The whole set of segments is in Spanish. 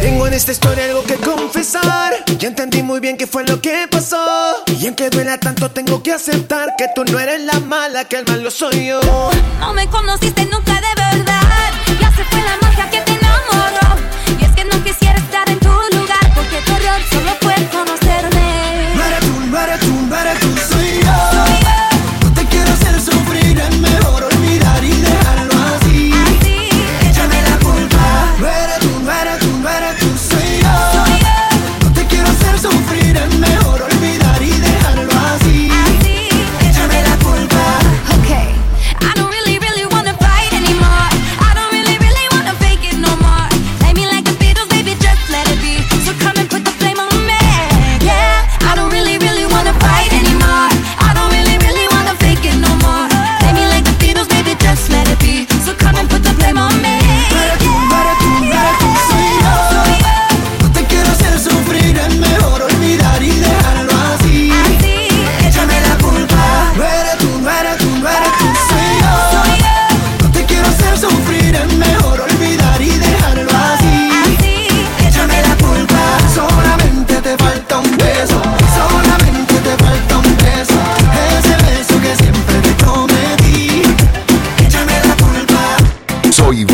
Tengo en esta historia algo que confesar. Ya entendí muy bien qué fue lo que pasó. Y en aunque duela tanto, tengo que aceptar que tú no eres la mala, que el malo soy yo. No me conociste nunca de verdad. Ya se fue la magia que te enamoró. Y es que no quisiera estar en tu lugar, porque tu error solo fue conocerme.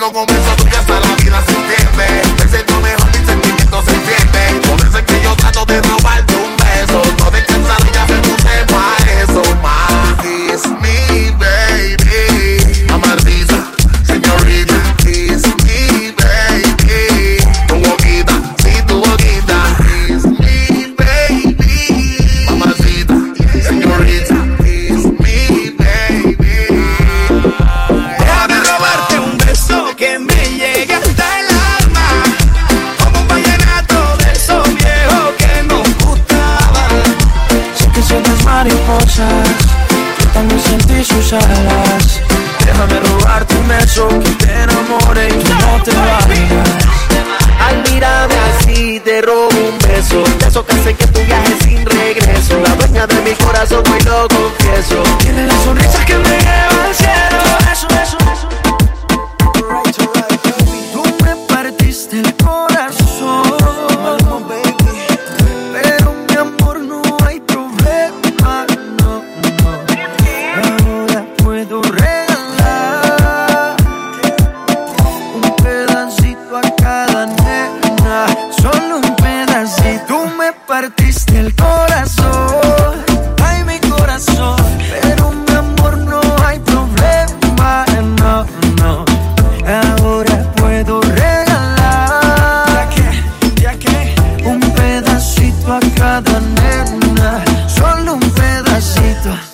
rico shusha alive.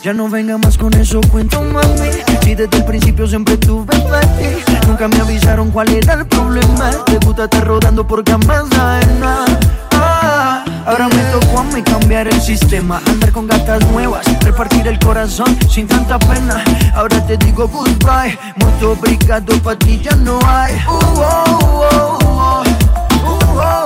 Ya no venga más con eso, cuento mami. Si desde el principio siempre tuve ti Nunca me avisaron cuál era el problema. Te gusta estar rodando por camas ah, Ahora me tocó a mí cambiar el sistema, andar con gatas nuevas, repartir el corazón sin tanta pena. Ahora te digo goodbye, mucho obrigado, pa' ti ya no hay. Uh -oh, uh -oh, uh -oh. oh, oh, oh.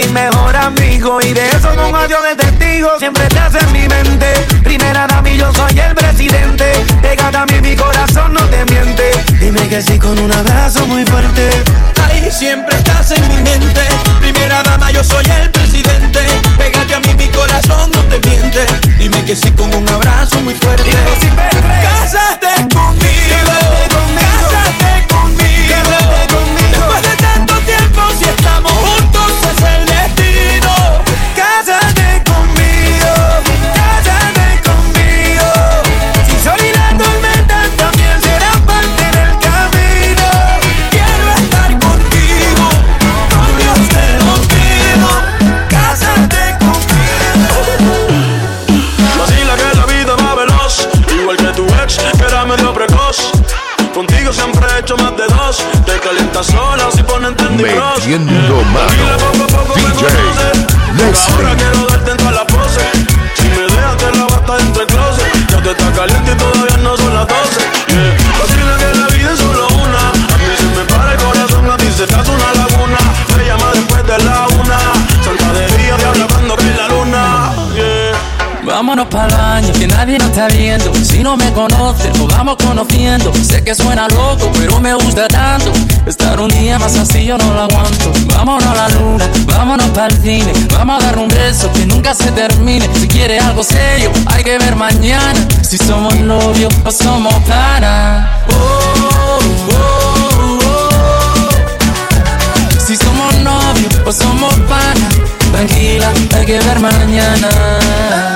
y mejor amigo. Y de eso con adiós de testigo. Siempre estás en mi mente. Primera dama y yo soy el presidente. Pégate a mí, mi corazón no te miente. Dime que sí con un abrazo muy fuerte. Ay, siempre estás en mi mente. Primera dama, yo soy el presidente. Pégate a mí, mi corazón no te miente. Dime que sí con un abrazo muy fuerte. Cásate conmigo. Cásate Metiendo mano. DJ Leslie. Si me dejas te la basta dentro del closet. Ya te está caliente y todavía no son las 12. Yeah. Vámonos para el baño, que nadie nos está viendo. Si no me conoces, nos vamos conociendo. Sé que suena loco, pero me gusta tanto. Estar un día más así yo no lo aguanto. Vámonos a la luna, vámonos para el cine. Vamos a dar un beso que nunca se termine. Si quieres algo serio, hay que ver mañana. Si somos novios o somos para. Oh, oh, oh. Si somos novios o somos pana, tranquila, hay que ver mañana.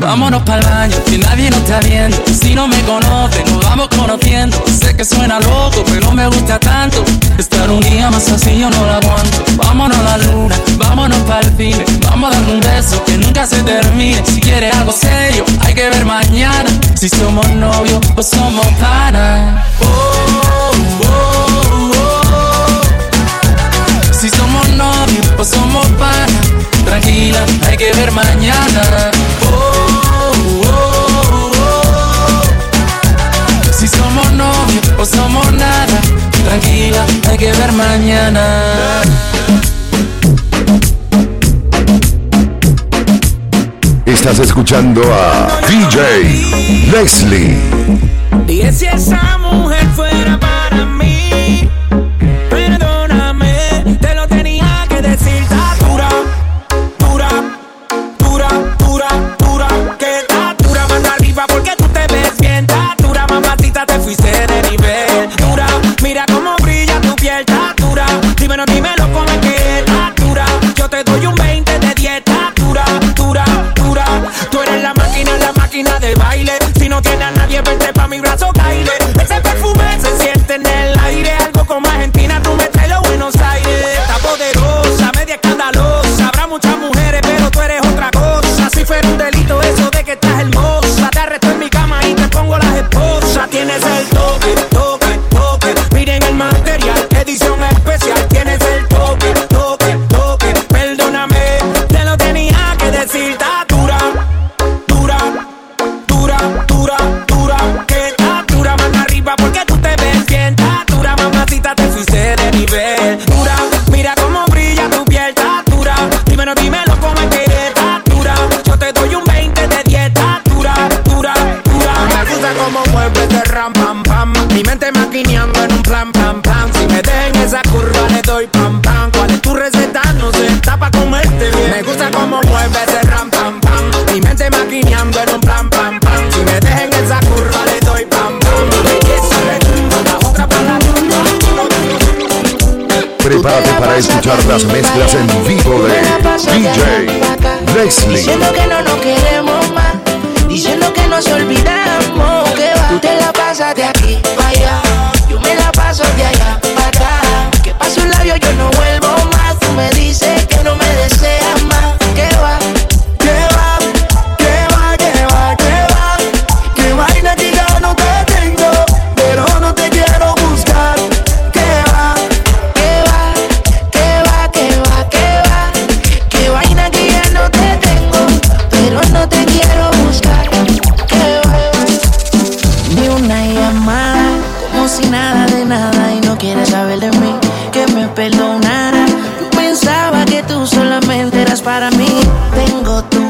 Vámonos para el baño, que nadie nos está viendo. Si no me conoce, nos vamos conociendo. Sé que suena loco, pero me gusta tanto. Estar un día más así yo no lo aguanto. Vámonos a la luna, vámonos para el cine. Vamos a dar un beso que nunca se termine. Si quieres algo serio, hay que ver mañana. Si somos novios o somos panas. Oh, oh, oh. Hay que ver mañana. Estás escuchando a DJ Leslie. Y si esa mujer fuera para mí, Me gusta cómo mueves de ram, pam, pam. Mi mente maquineando en un plan, pam, pam. Si me dejen esa curva, le doy pam, pam. ¿Cuál es tu receta? No sé, está pa' comerte bien. Me gusta cómo mueves de ram, pam, pam. Mi mente maquineando en un plan, pam, pam. Si me dejen esa curva, le doy pam, pam. Belleza retumba, la otra para Prepárate para escuchar las mezclas en vivo de DJ Leslie. Diciendo que no nos queremos más, diciendo que nos olvidamos perdonara. Pensaba que tú solamente eras para mí. Tengo tu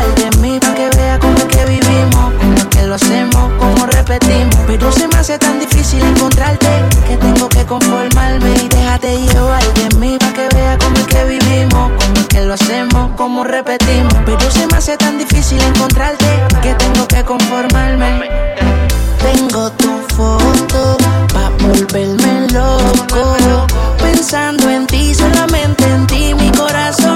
mal de mí, para que vea cómo es que vivimos, cómo es que lo hacemos, cómo repetimos. Pero se me hace tan difícil encontrarte que tengo que conformarme y déjate llevar de mí, para que vea cómo es que vivimos, cómo es que lo hacemos, cómo repetimos. Pero se me hace tan difícil encontrarte que tengo que conformarme. Tengo tu foto pa' volverme loco, pensando en ti, solamente en ti, mi corazón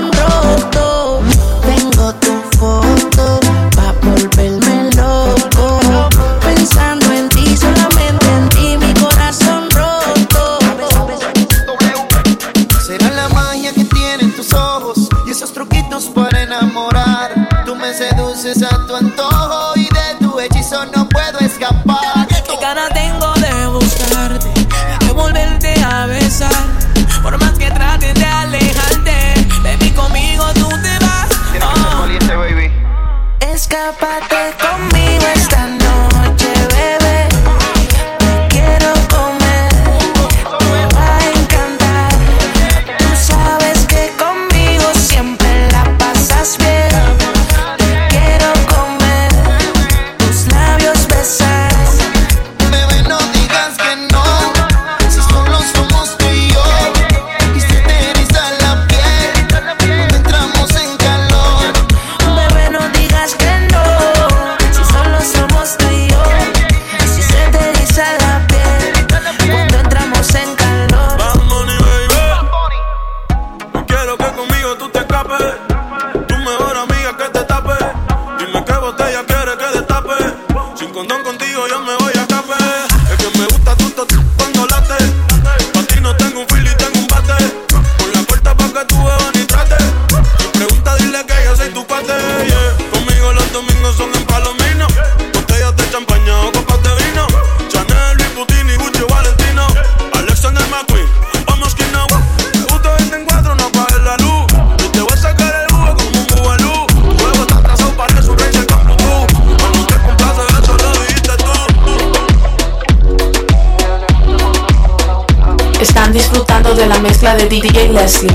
disfrutando de la mezcla de DJ Leslie.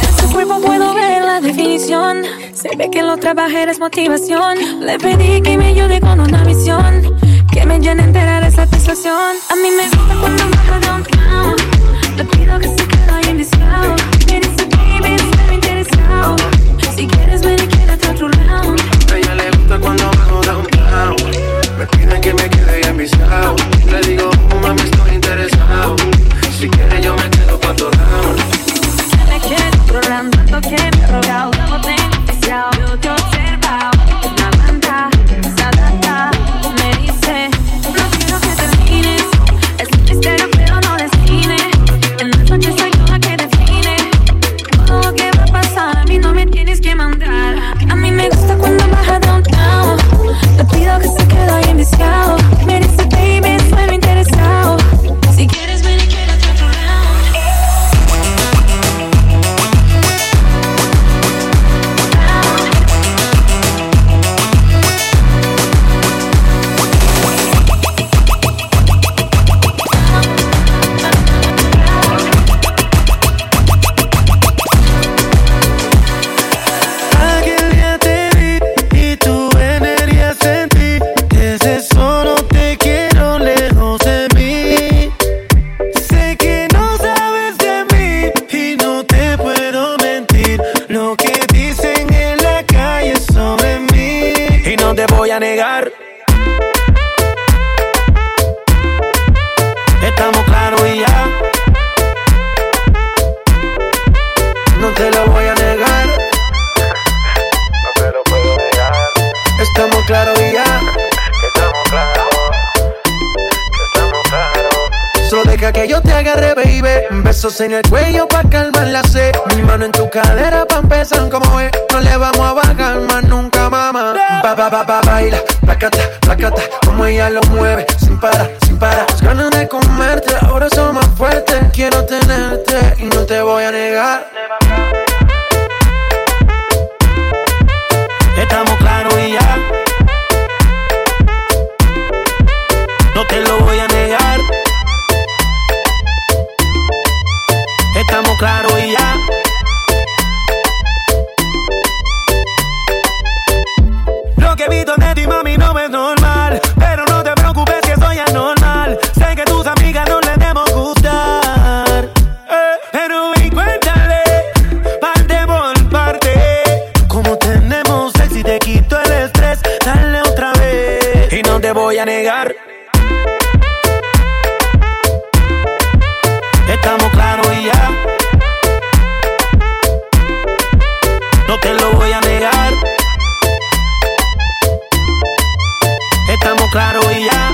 En su cuerpo puedo ver la definición. Se ve que lo trabajé, es motivación. Le pedí que me ayude con una misión. Que me llene entera de satisfacción. A mí me gusta cuando me downtown. Ah, le pido que Deja que yo te agarre, baby. Besos en el cuello pa' calmar la sed. Mi mano en tu cadera pa' empezar como es. No le vamos a bajar más nunca, mamá. Ba, ba, ba, ba, baila, placata, placata. Como ella lo mueve, sin parar, sin parar. Las ganas de comerte, ahora son más fuertes. Quiero tenerte y no te voy a negar. Estamos claros y ya. No te lo voy a negar. Claros y ya. No te lo voy a negar. Estamos claros y ya.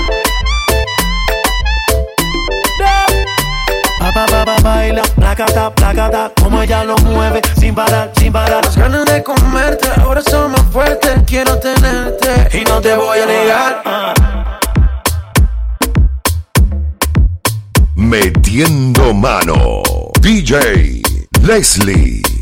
Pa, pa, pa, pa, baila, placata, placata, como ella lo mueve, sin parar, sin parar. Las ganas de comerte, ahora son más fuertes. Quiero tenerte y no te voy a negar. Metiendo mano. DJ Leslie.